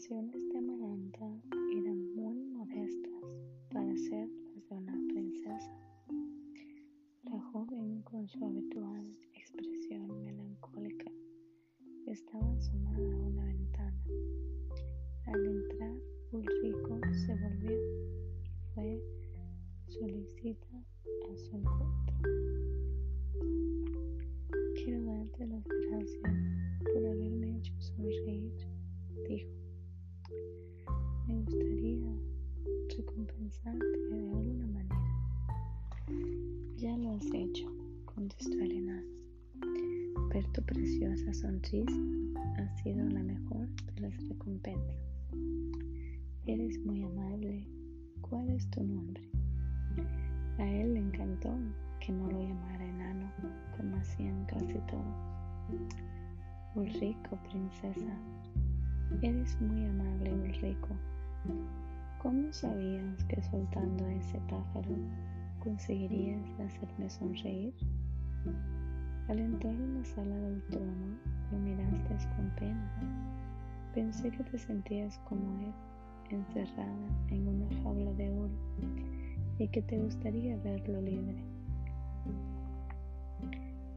aspiraciones de Amaranta eran muy modestas para ser las de una princesa. La joven, con su habitual expresión melancólica, estaba asomada a una ventana. Al entrar, Ulrico se volvió y fue A él le encantó que no lo llamara enano, como hacían casi todos. Ulrico, princesa. Eres muy amable, Ulrico. ¿Cómo sabías que soltando a ese pájaro conseguirías hacerme sonreír? Al entrar en la sala del trono, lo miraste con pena. Pensé que te sentías como él, encerrada en una jaula de oro, y que te gustaría verlo libre.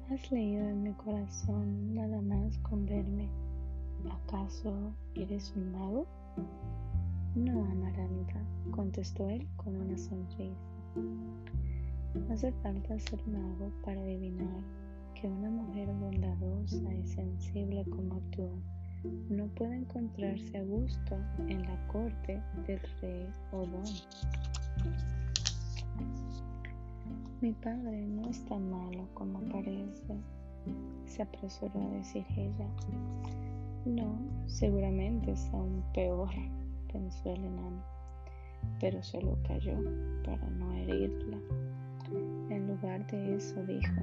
Has leído en mi corazón nada más con verme. ¿Acaso eres un mago? No, Amaranta, contestó él con una sonrisa. No hace falta ser mago para adivinar que una mujer bondadosa y sensible como tú no puede encontrarse a gusto en la corte del rey Odón. Mi padre no es tan malo como parece, se apresuró a decir ella. No, seguramente es aún peor, pensó el enano, pero se lo cayó para no herirla. En lugar de eso dijo,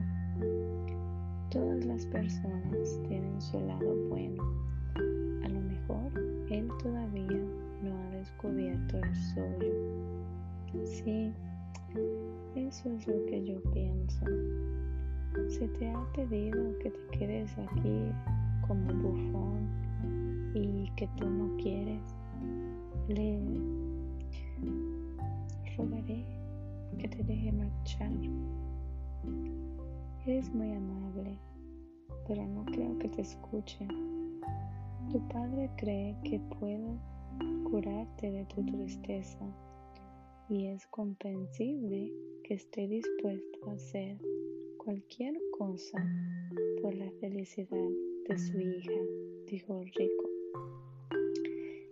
todas las personas tienen su lado bueno. A lo mejor él todavía no ha descubierto el suyo. Sí, eso es lo que yo pienso. Se te ha pedido que te quedes aquí como bufón y que tú no quieres. Le rogaré que te deje marchar. Eres muy amable, pero no creo que te escuche. Tu padre cree que puedo curarte de tu tristeza y es comprensible que esté dispuesto a hacer cualquier cosa por la felicidad de su hija, dijo rico,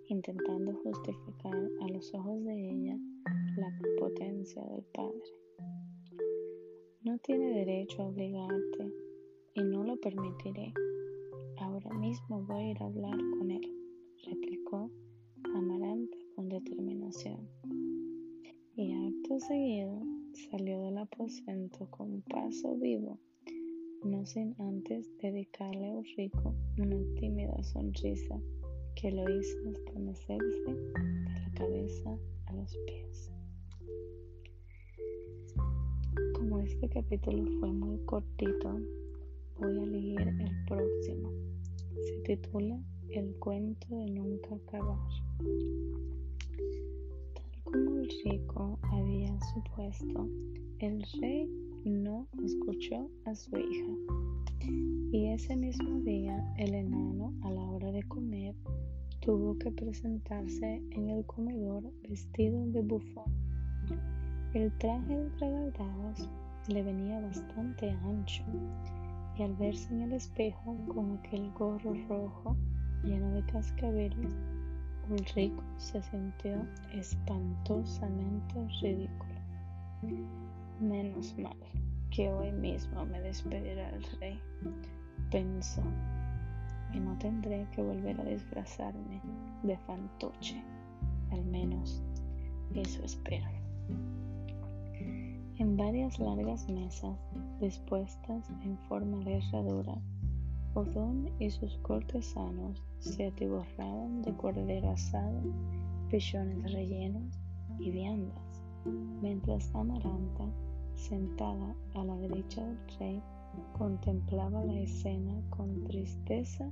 intentando justificar a los ojos de ella la potencia del padre. No tiene derecho a obligarte y no lo permitiré. Ahora mismo voy a ir a hablar con él, replicó Amaranta con determinación y acto seguido salió del aposento con paso vivo, no sin antes dedicarle a Ulrico una tímida sonrisa que lo hizo estremecerse de la cabeza a los pies. Como este capítulo fue muy cortito, voy a leer el próximo. Se titula El cuento de nunca acabar. Como el rico había supuesto, el rey no escuchó a su hija. Y ese mismo día el enano a la hora de comer tuvo que presentarse en el comedor vestido de bufón. El traje de regaldados le venía bastante ancho y al verse en el espejo con aquel gorro rojo lleno de cascabeles Ulrico se sintió espantosamente ridículo. Menos mal que hoy mismo me despedirá el rey, pensó, y no tendré que volver a disfrazarme de fantoche, al menos eso espero. En varias largas mesas dispuestas en forma de herradura, Odón y sus cortesanos se atiborraban de cordero asado, pichones rellenos y viandas, mientras Amaranta, sentada a la derecha del rey, contemplaba la escena con tristeza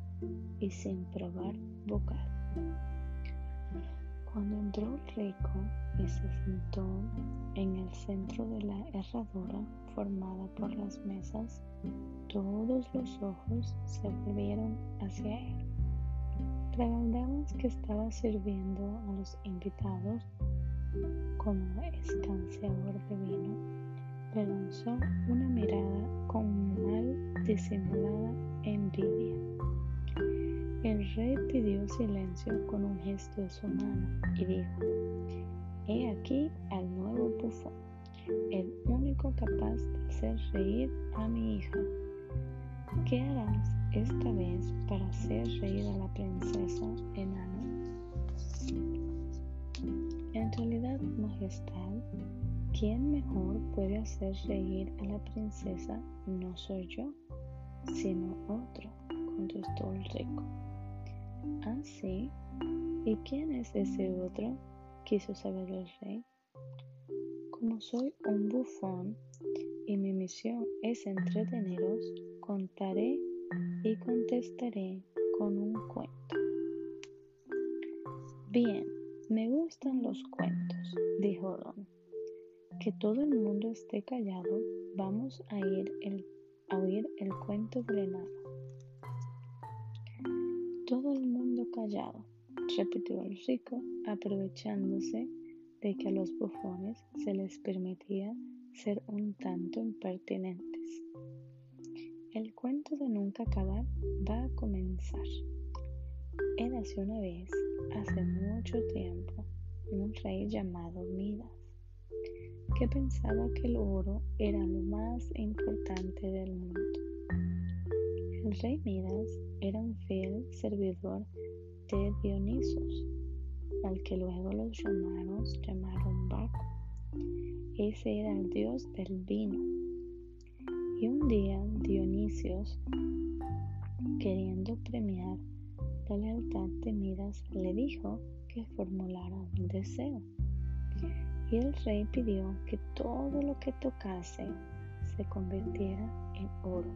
y sin probar bocado. Cuando entró el rico y se sentó en el centro de la herradura formada por las mesas, todos los ojos se volvieron hacia él. Regaldamas que estaba sirviendo a los invitados como escanciador de vino, le lanzó una mirada con mal disimulada envidia. El rey pidió silencio con un gesto de su mano y dijo, He aquí al nuevo bufón, el único capaz de hacer reír a mi hija. ¿Qué harás esta vez para hacer reír a la princesa enano? En realidad, Majestad, ¿quién mejor puede hacer reír a la princesa? No soy yo, sino otro, contestó el rico. ¿Ah, sí? ¿Y quién es ese otro? quiso saber el rey. Como soy un bufón y mi misión es entreteneros, contaré y contestaré con un cuento. Bien, me gustan los cuentos, dijo Don. Que todo el mundo esté callado, vamos a, ir a oír el cuento del. Callado, repitió el rico, aprovechándose de que a los bufones se les permitía ser un tanto impertinentes. El cuento de nunca acabar va a comenzar. Érase una vez hace mucho tiempo un rey llamado Midas, que pensaba que el oro era lo más importante del mundo. El rey Midas era un fiel servidor de Dionisos, al que luego los romanos llamaron Baco. Ese era el dios del vino. Y un día Dionisios, queriendo premiar la lealtad de Midas le dijo que formulara un deseo. Y el rey pidió que todo lo que tocase se convirtiera en oro.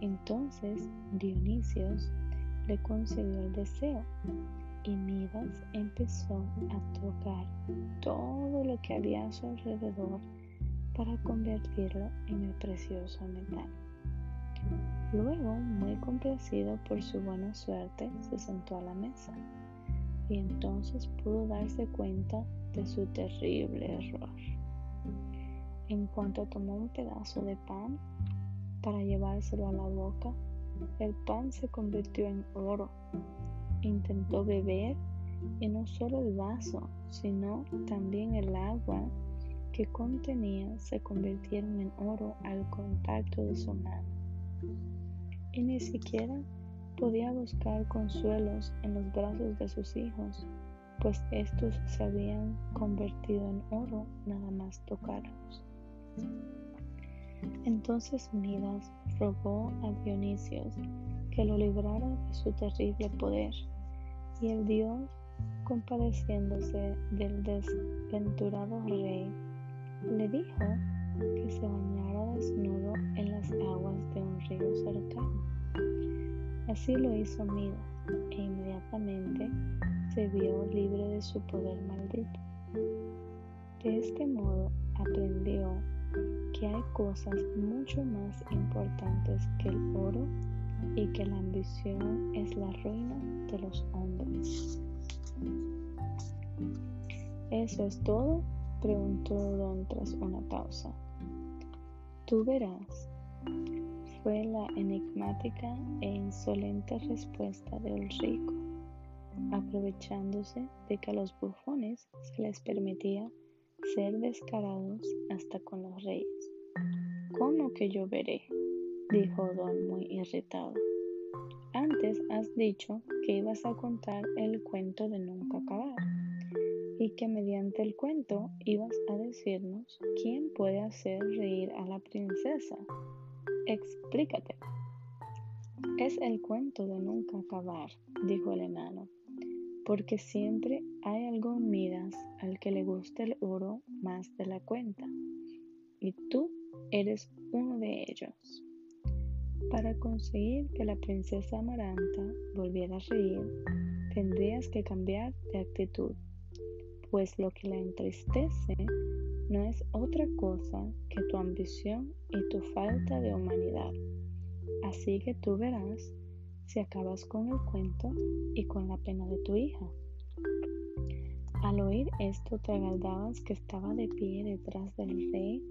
Entonces Dionisios le concedió el deseo y Midas empezó a tocar todo lo que había a su alrededor para convertirlo en el precioso metal. Luego, muy complacido por su buena suerte, se sentó a la mesa y entonces pudo darse cuenta de su terrible error. En cuanto tomó un pedazo de pan para llevárselo a la boca, el pan se convirtió en oro. Intentó beber y no solo el vaso, sino también el agua que contenía se convirtieron en oro al contacto de su mano y ni siquiera podía buscar consuelos en los brazos de sus hijos, pues estos se habían convertido en oro nada más tocarlos. Entonces Midas rogó a Dionisios que lo librara de su terrible poder, y el dios, compadeciéndose del desventurado rey, le dijo que se bañara desnudo en las aguas de un río cercano. Así lo hizo Midas e inmediatamente se vio libre de su poder maldito. De este modo aprendió que hay cosas mucho más importantes que el oro y que la ambición es la ruina de los hombres. ¿Eso es todo? preguntó Don tras una pausa. Tú verás, fue la enigmática e insolente respuesta del rico, aprovechándose de que a los bufones se les permitía ser descarados hasta con los reyes. ¿Cómo que yo veré? dijo Don muy irritado. Antes has dicho que ibas a contar el cuento de nunca acabar y que mediante el cuento ibas a decirnos quién puede hacer reír a la princesa. Explícate. Es el cuento de nunca acabar, dijo el enano, porque siempre hay algún Midas al que le gusta el oro más de la cuenta, y tú eres uno de ellos. Para conseguir que la princesa Amaranta volviera a reír, tendrías que cambiar de actitud, pues lo que la entristece no es otra cosa que tu ambición y tu falta de humanidad. Así que tú verás si acabas con el cuento y con la pena de tu hija. Al oír esto, Tragaldabas, que estaba de pie detrás del rey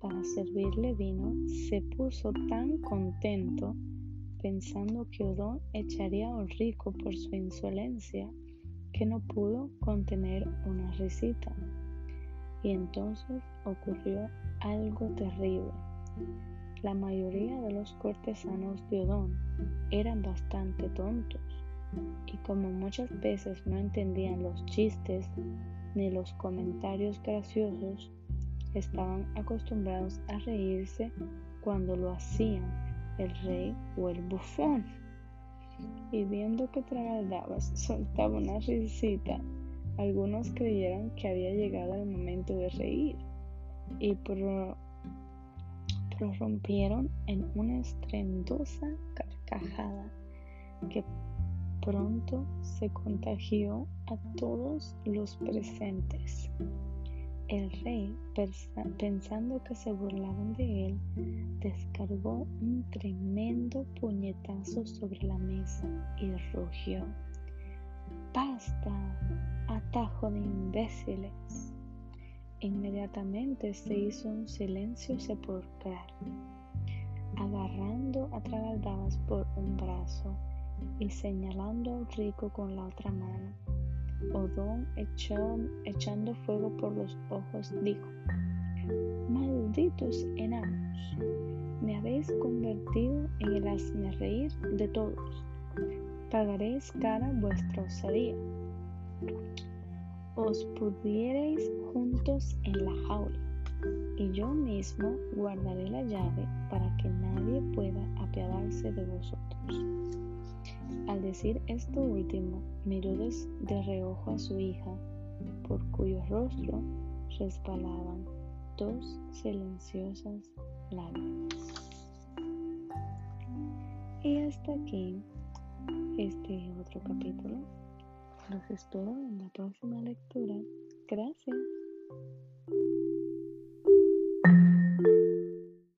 para servirle vino, se puso tan contento pensando que Odón echaría al rico por su insolencia que no pudo contener una risita. Y entonces ocurrió algo terrible. La mayoría de los cortesanos de Odón eran bastante tontos y como muchas veces no entendían los chistes ni los comentarios graciosos, estaban acostumbrados a reírse cuando lo hacían el rey o el bufón. Y viendo que Tragaldabas soltaba una risita, algunos creyeron que había llegado el momento de reír y prorrumpieron en una estrendosa carcajada que pronto se contagió a todos los presentes. El rey, pensando que se burlaban de él, descargó un tremendo puñetazo sobre la mesa y rugió. ¡Basta! ¡Atajo de imbéciles! Inmediatamente se hizo un silencio sepulcral. Agarrando a Tragaldabas por un brazo y señalando al rico con la otra mano, Odón echando fuego por los ojos dijo, Malditos enanos, me habéis convertido en el reír de todos. Pagaréis cara vuestra osadía. Os pudierais juntos en la jaula, y yo mismo guardaré la llave para que nadie pueda apiadarse de vosotros. Al decir esto último, miró de reojo a su hija, por cuyo rostro resbalaban dos silenciosas lágrimas. Y hasta aquí este otro capítulo. Los espero en la próxima lectura. Gracias.